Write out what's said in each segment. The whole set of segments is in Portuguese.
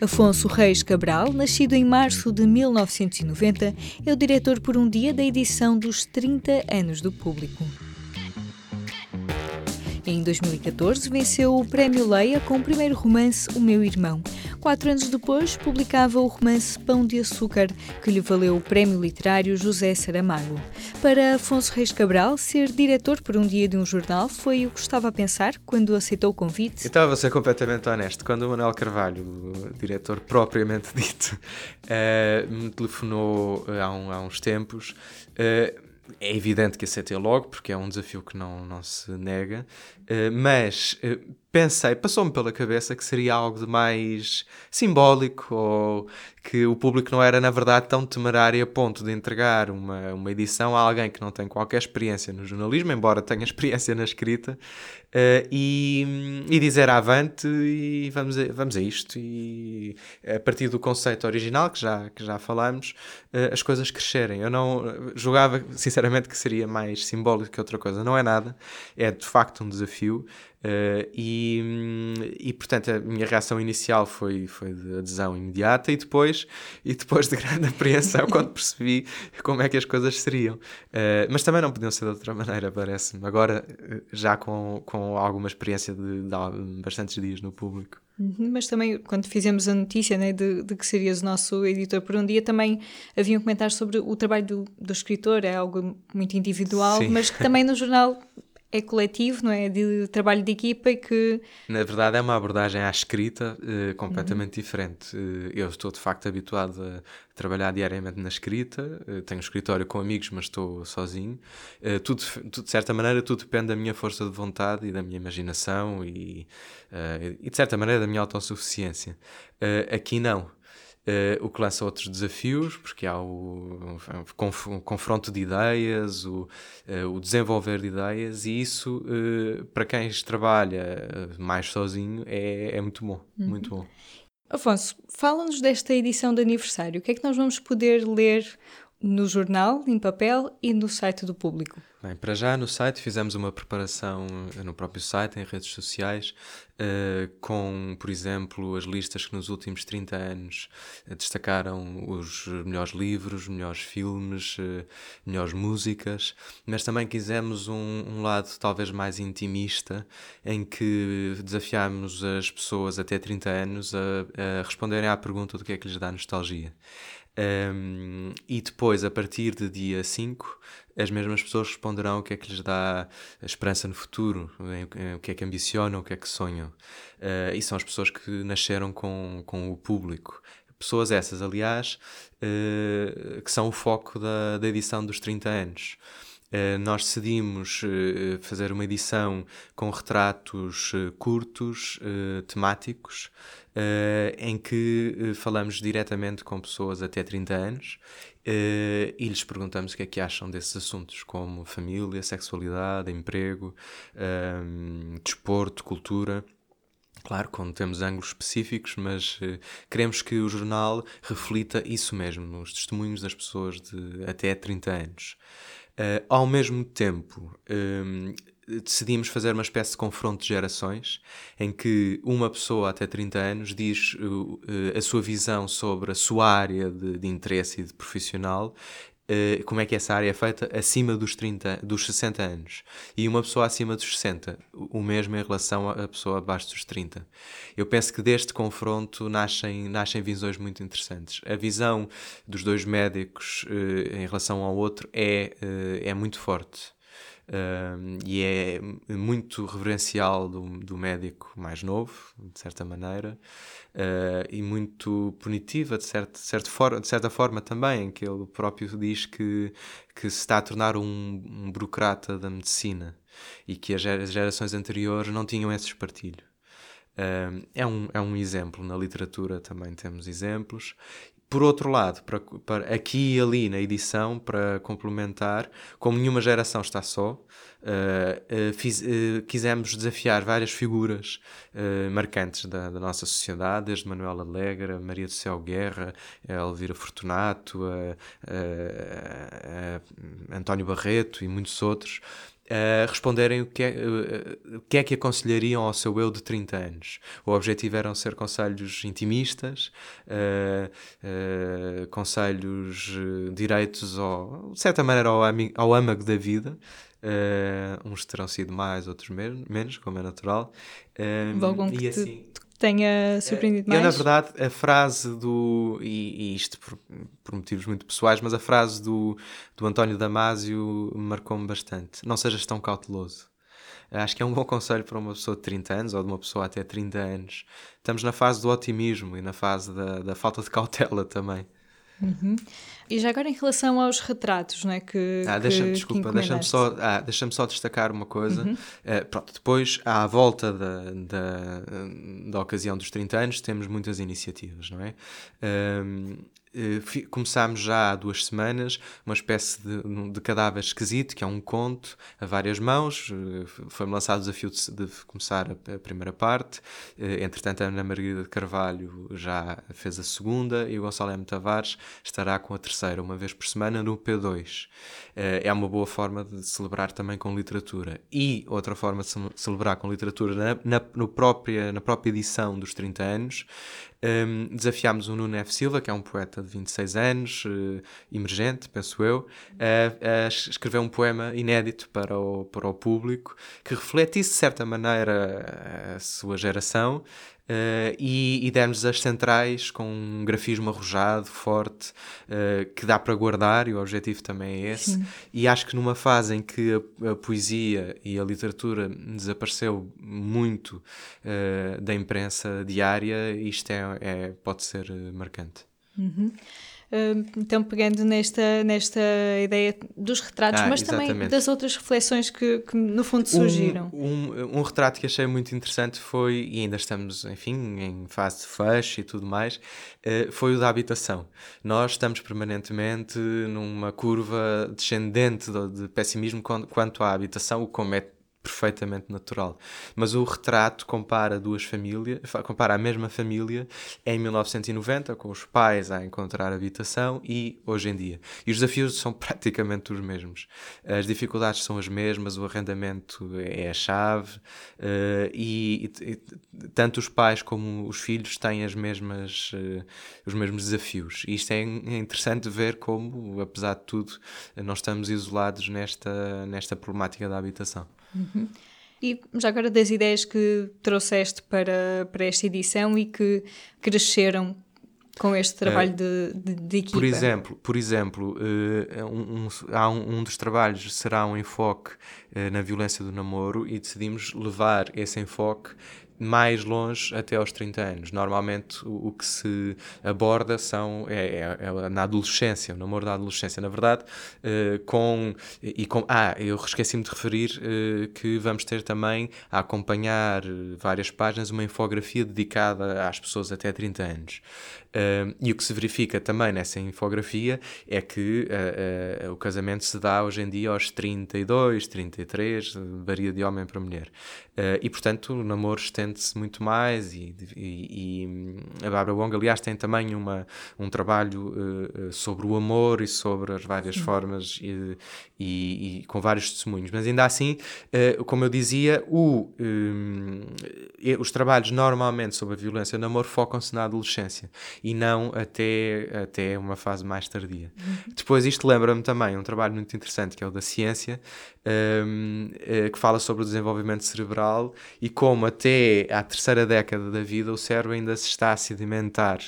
Afonso Reis Cabral, nascido em março de 1990, é o diretor por um dia da edição dos 30 anos do público. Em 2014, venceu o Prémio Leia com o primeiro romance O Meu Irmão. Quatro anos depois, publicava o romance Pão de Açúcar, que lhe valeu o Prémio Literário José Saramago. Para Afonso Reis Cabral, ser diretor por um dia de um jornal foi o que estava a pensar quando aceitou o convite? Eu estava a ser completamente honesto. Quando o Manuel Carvalho, o diretor propriamente dito, uh, me telefonou uh, há, um, há, uns tempos, uh, é evidente que aceitei logo, porque é um desafio que não, não se nega, uh, mas uh, pensei, passou-me pela cabeça que seria algo de mais simbólico ou que o público não era, na verdade, tão temerário a ponto de entregar uma, uma edição a alguém que não tem qualquer experiência no jornalismo, embora tenha experiência na escrita, uh, e, e dizer avante e vamos a, vamos a isto. E a partir do conceito original, que já, que já falamos, uh, as coisas crescerem. Eu não julgava, sinceramente, que seria mais simbólico que outra coisa. Não é nada, é de facto um desafio. Uh, e, e, portanto a minha reação inicial foi, foi de adesão imediata e depois, e depois de grande apreensão quando percebi como é que as coisas seriam. Uh, mas também não podiam ser de outra maneira, parece-me. Agora, eh, já com, com alguma experiência de, de bastantes dias no público. Uhum, mas também, quando fizemos a notícia né, de, de, que serias o nosso editor por um dia, também havia um comentário sobre o trabalho do, do escritor, é algo muito individual, Sim. mas que também no jornal é coletivo, não é? De trabalho de equipa e que. Na verdade, é uma abordagem à escrita uh, completamente uhum. diferente. Uh, eu estou de facto habituado a trabalhar diariamente na escrita, uh, tenho um escritório com amigos, mas estou sozinho. tudo, tudo, de certa maneira, tudo depende da minha força de vontade e da minha imaginação e, e de certa maneira, da minha autossuficiência. aqui não. Uh, o que lança outros desafios, porque há o, o confronto de ideias, o, uh, o, desenvolver de ideias, e isso, uh, para quem trabalha mais sozinho, é, é muito bom. Uhum. Muito bom. Afonso, fala-nos desta edição de aniversário. O que é que nós vamos poder ler no jornal, em papel e no site do público? Bem, para já no site fizemos uma preparação no próprio site, em redes sociais, uh, com, por exemplo, as listas que nos últimos 30 anos uh, destacaram os melhores livros, melhores filmes, uh, melhores músicas, mas também quisemos um, um, lado talvez mais intimista, em que desafiámos as pessoas até 30 anos a, a responderem à pergunta do que é que lhes dá nostalgia. Um, e depois, a partir de dia 5, as mesmas pessoas responderão o que é que lhes dá esperança no futuro, o que é que ambicionam, o que é que sonham. Uh, e são as pessoas que nasceram com, com o público. Pessoas essas, aliás, uh, que são o foco da, da edição dos 30 anos. Uh, nós decidimos uh, fazer uma edição com retratos uh, curtos, temáticos, em que falamos diretamente com pessoas até 30 anos e lhes perguntamos o que é que acham desses assuntos, como família, sexualidade, emprego, desporto, cultura. Claro, quando temos ângulos específicos, mas uh, queremos que o jornal reflita isso mesmo, os testemunhos das pessoas de até 30 anos. Uh, ao mesmo tempo, um, decidimos fazer uma espécie de confronto de gerações, em que uma pessoa até 30 anos diz uh, a sua visão sobre a sua área de, de interesse e de profissional Uh, como é que essa área é feita acima dos 30, dos 60 anos e uma pessoa acima dos 60, o mesmo em relação à pessoa abaixo dos 30. Eu penso que deste confronto nascem, nascem visões muito interessantes. A visão dos dois médicos em relação ao outro é, é muito forte. Uh, e é muito reverencial do, do médico mais novo, de certa maneira, uh, e muito punitiva, de, certo, certo for, de certa forma também, em que ele próprio diz que, que se está a tornar um, um burocrata da medicina e que as gerações anteriores não tinham esse espartilho. É, um, é um exemplo, na literatura também temos exemplos, por outro lado, para, para, aqui e ali na edição, para complementar, como nenhuma geração está só, uh, uh, fiz, uh, quisemos desafiar várias figuras marcantes da, da, nossa sociedade, desde Manuela Alegre, Maria do Céu Guerra, Elvira Fortunato, António Barreto e muitos outros, uh, responderem o que, é, uh, o que é que aconselhariam ao seu eu de 30 anos. O objetivo eram ser conselhos intimistas, uh, conselhos direitos, ao, de certa maneira, ao, ao âmago da vida. uns terão sido mais, outros menos, como é natural. Um, e assim, tenha surpreendido mais? Eu, na verdade, a frase do. E, e isto por, por, motivos muito pessoais, mas a frase do, do António Damasio marcou-me bastante. Não sejas tão cauteloso. Acho que é um bom conselho para uma pessoa de 30 anos ou de uma pessoa até 30 anos. Estamos na fase do otimismo e na fase da, da falta de cautela também. Uhum. E já agora em relação aos retratos, não é? Que, ah, deixa-me, desculpa, deixa-me só, ah, deixa só destacar uma coisa. Uhum. Uh, pronto, depois, à volta da, da, da ocasião dos 30 anos, temos muitas iniciativas, não é? Um, eh, começámos já há duas semanas uma espécie de, de, cadáver esquisito, que é um conto a várias mãos. Eh, foi-me lançado o desafio de, de começar a, a, primeira parte. Eh, entretanto, a Ana Margarida de Carvalho já fez a segunda e o Gonçalo M. Tavares estará com a terceira, uma vez por semana, no P2. É uma boa forma de celebrar também com literatura. E outra forma de celebrar com literatura na, na, no própria, na própria edição dos 30 anos um, desafiámos o Nuno F. Silva, que é um poeta de 26 anos, uh, emergente, penso eu, a, a escrever um poema inédito para o, para o público que refletisse, de certa maneira, a sua geração Uh, e, e demos as centrais com um grafismo arrojado, forte, uh, que dá para guardar, e o objetivo também é esse. Sim. E acho que numa fase em que a, a poesia e a literatura desapareceu muito uh, da imprensa diária, isto é, é pode ser marcante. Uhum então pegando nesta, nesta ideia dos retratos, ah, mas exatamente. também das outras reflexões que, que no fundo surgiram. Um, um, um, retrato que achei muito interessante foi, e ainda estamos, enfim, em fase de fecho e tudo mais, uh, foi o da habitação. Nós estamos permanentemente numa curva descendente de, de pessimismo quanto à habitação, o como é perfeitamente natural. Mas o retrato compara duas famílias, compara a mesma família em 1990, com os pais a encontrar habitação e hoje em dia. E os desafios são praticamente os mesmos. As dificuldades são as mesmas, o arrendamento é a chave uh, e, e, tanto os pais como os filhos têm as mesmas, uh, os mesmos desafios. E isto é, é interessante ver como, apesar de tudo, não estamos isolados nesta, nesta problemática da habitação. Uhum. E já agora das ideias que trouxeste para, para esta edição e que cresceram com este trabalho de, de, de, equipa? Por exemplo, por exemplo uh, um, um, há um, um, dos trabalhos será um enfoque uh, na violência do namoro e decidimos levar esse enfoque mais longe até aos 30 anos. Normalmente o, que se aborda são é, é, é, na adolescência, o namoro da adolescência. Na verdade, uh, com e com ah, eu esqueci-me de referir uh, que vamos ter também a acompanhar várias páginas uma infografia dedicada às pessoas até 30 anos. Uh, e o que se verifica também nessa infografia é que o casamento se dá hoje em dia aos 32, 33, varia de homem para mulher. e portanto o namoro estende sente-se muito mais e, e, e, a Barbara Wong, aliás, tem também uma, um trabalho uh, sobre o amor e sobre as várias Sim. formas e, e, com vários testemunhos, mas ainda assim, uh, como eu dizia, o, um, os trabalhos normalmente sobre a violência no amor focam-se na adolescência e não até, até uma fase mais tardia. Depois isto lembra-me também um trabalho muito interessante que é o da ciência, um, que fala sobre o desenvolvimento cerebral e como até à terceira década da vida o cérebro ainda se está a sedimentar.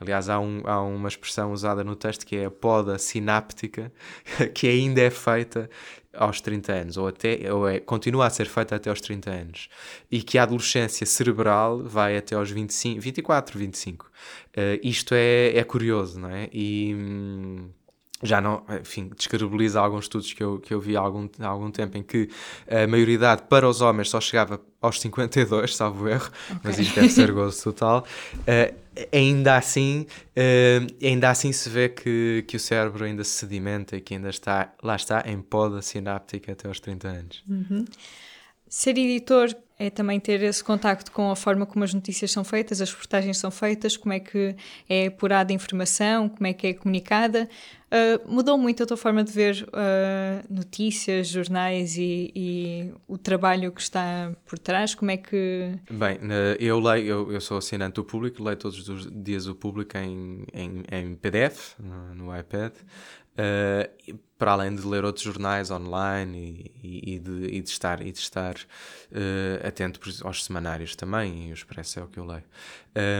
Aliás, há, um, há uma expressão usada no texto que é a poda sináptica, que ainda é feita aos 30 anos, ou até ou é, continua a ser feita até aos 30 anos, e que a adolescência cerebral vai até aos 25, 24, 25. Uh, isto é, é curioso, não é? E. Hum, já não, enfim, descredibiliza alguns estudos que eu, que eu vi há algum, há algum tempo em que a maioridade para os homens só chegava aos 52, salvo erro, okay. mas isto deve ser gozo total. Uh, ainda assim, uh, ainda assim se vê que, que o cérebro ainda se sedimenta e que ainda está, lá está, em poda sináptica até aos 30 anos. Uhum. Ser editor é também ter esse contacto com a forma como as notícias são feitas, as reportagens são feitas, como é que é apurada a informação, como é que é comunicada. Uh, mudou muito a tua forma de ver uh, notícias, jornais e, e, o trabalho que está por trás? Como é que. Bem, eu leio, eu, eu sou assinante do público, leio todos os dias o público em, em, em PDF, no, no iPad. Uh, para além de ler outros jornais online e, e, de, e de, estar, e de estar uh, atento aos semanários também, e o Expresso é o que eu leio.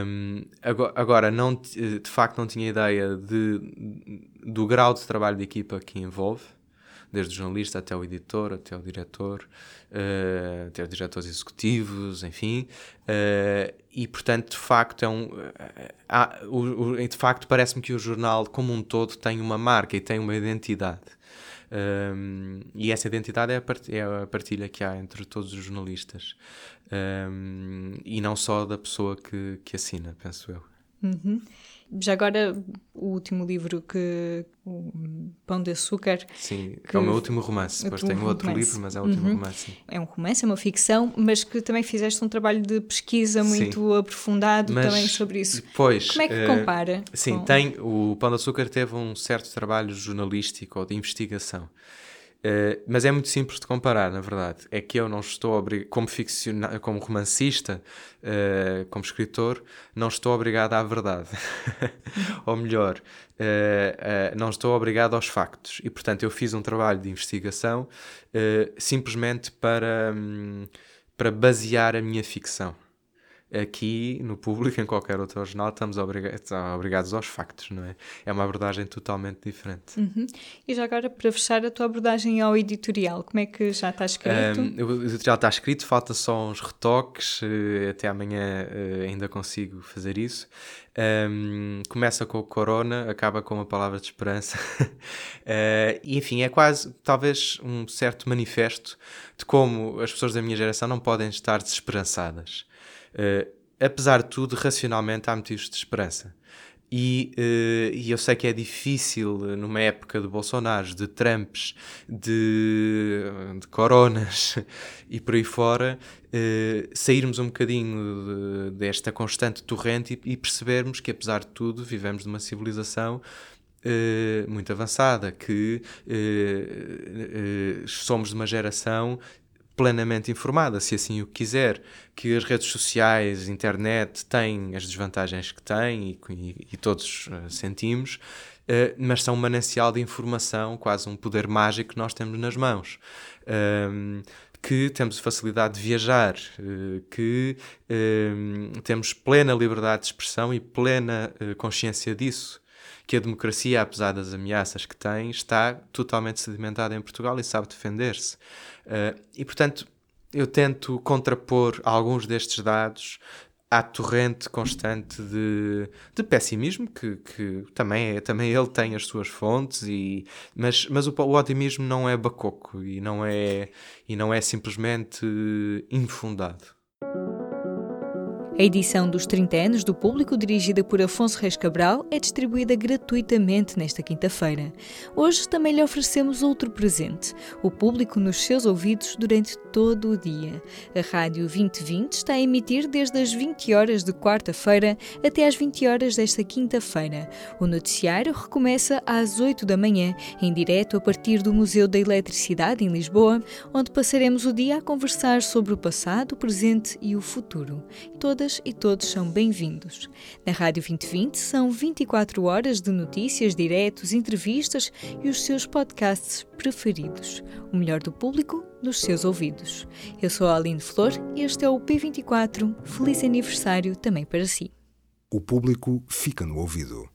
Um, agora, agora, não, de facto, não tinha ideia de, do grau de trabalho de equipa que envolve, desde o jornalista até o editor, até o diretor, uh, até os diretores executivos, enfim. Uh, e, portanto, de facto, é um, uh, o, o, de facto parece-me que o jornal, como um todo, tem uma marca e tem uma identidade. Um, e essa identidade é é a, partilha que há entre todos os jornalistas um, e não só da pessoa que, que assina, penso eu. Uhum. Já agora, o último livro que. O Pão de Açúcar. Sim, que é o meu último romance. Depois tenho outro romance. livro, mas é o último uhum. romance. Sim. É um romance, é uma ficção, mas que também fizeste um trabalho de pesquisa muito sim. aprofundado mas, também sobre isso. Pois, Como é que uh, compara? Sim, com... tem. O Pão de Açúcar teve um certo trabalho jornalístico ou de investigação. Uh, mas é muito simples de comparar, na verdade. É que eu não estou obrigado, como, como romancista, uh, como escritor, não estou obrigado à verdade. Ou melhor, uh, não estou obrigado aos factos. E, portanto, eu fiz um trabalho de investigação simplesmente para, um, para basear a minha ficção aqui no público, em qualquer outro jornal, estamos obrigados, obrigados aos factos, não é? É uma abordagem totalmente diferente. Uhum. E já agora, para fechar, a tua abordagem ao editorial, como é que já está escrito? Um, o editorial está escrito, falta só uns retoques, eh, até amanhã eh, ainda consigo fazer isso. Um, começa com o Corona, acaba com uma palavra de esperança. uh, e enfim, é quase, talvez, um certo manifesto de como as pessoas da minha geração não podem estar desesperançadas. Uh, apesar de tudo, racionalmente há motivos de esperança. E, uh, e, eu sei que é difícil numa época de Bolsonaro, de Trumps, de, de coronas e por aí fora, uh, sairmos um bocadinho de, desta constante torrente e, e, percebermos que, apesar de tudo, vivemos numa civilização uh, muito avançada, que somos de uma geração plenamente informada, se assim o quiser, que as redes sociais, internet têm as desvantagens que têm e, e, e todos uh, sentimos, uh, mas são um manancial de informação, quase um poder mágico que nós temos nas mãos. Um, que temos facilidade de viajar, uh, que temos plena liberdade de expressão e plena consciência disso que a democracia, apesar das ameaças que tem, está totalmente sedimentada em Portugal e sabe defender-se. Uh, e, portanto, eu tento contrapor alguns destes dados à torrente constante de, de pessimismo, que, que também, é, também ele tem as suas fontes, e, mas, mas o, o otimismo não é bacoco e não é, e não é simplesmente infundado. A edição dos 30 anos do público, dirigida por Afonso Reis Cabral, é distribuída gratuitamente nesta quinta-feira. Hoje também lhe oferecemos outro presente: o público nos seus ouvidos durante todo o dia. A Rádio 2020 está a emitir desde as 20 horas de quarta-feira até às 20 horas desta quinta-feira. O noticiário recomeça às 8 da manhã, em direto a partir do Museu da Eletricidade em Lisboa, onde passaremos o dia a conversar sobre o passado, o presente e o futuro. Todas todas e todos são bem-vindos. Na Rádio 2020 são 24 horas de notícias, diretos, entrevistas e os seus podcasts preferidos. O melhor do público nos seus ouvidos. Eu sou a Aline Flor e este é o P24. Feliz aniversário também para si. O público fica no ouvido.